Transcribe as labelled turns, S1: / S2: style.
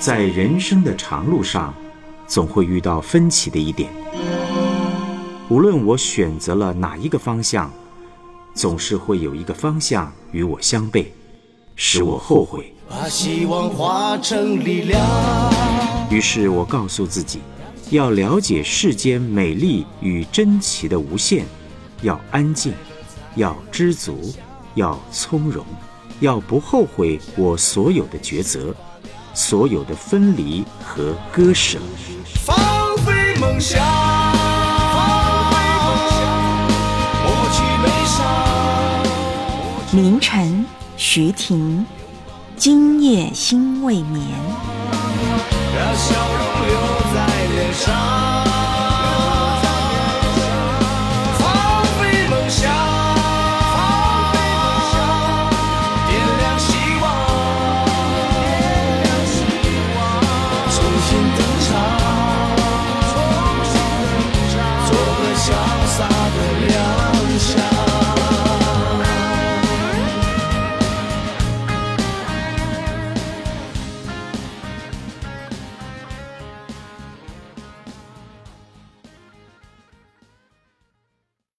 S1: 在人生的长路上，总会遇到分歧的一点。无论我选择了哪一个方向，总是会有一个方向与我相悖，使我后悔。
S2: 把希望化成力量。
S1: 于是我告诉自己，要了解世间美丽与珍奇的无限，要安静，要知足，要从容，要不后悔我所有的抉择，所有的分离和割舍。
S2: 放飞梦想，抹去悲伤。
S3: 凌晨，徐婷，今夜心未眠。
S2: 让笑容留在脸上。登场。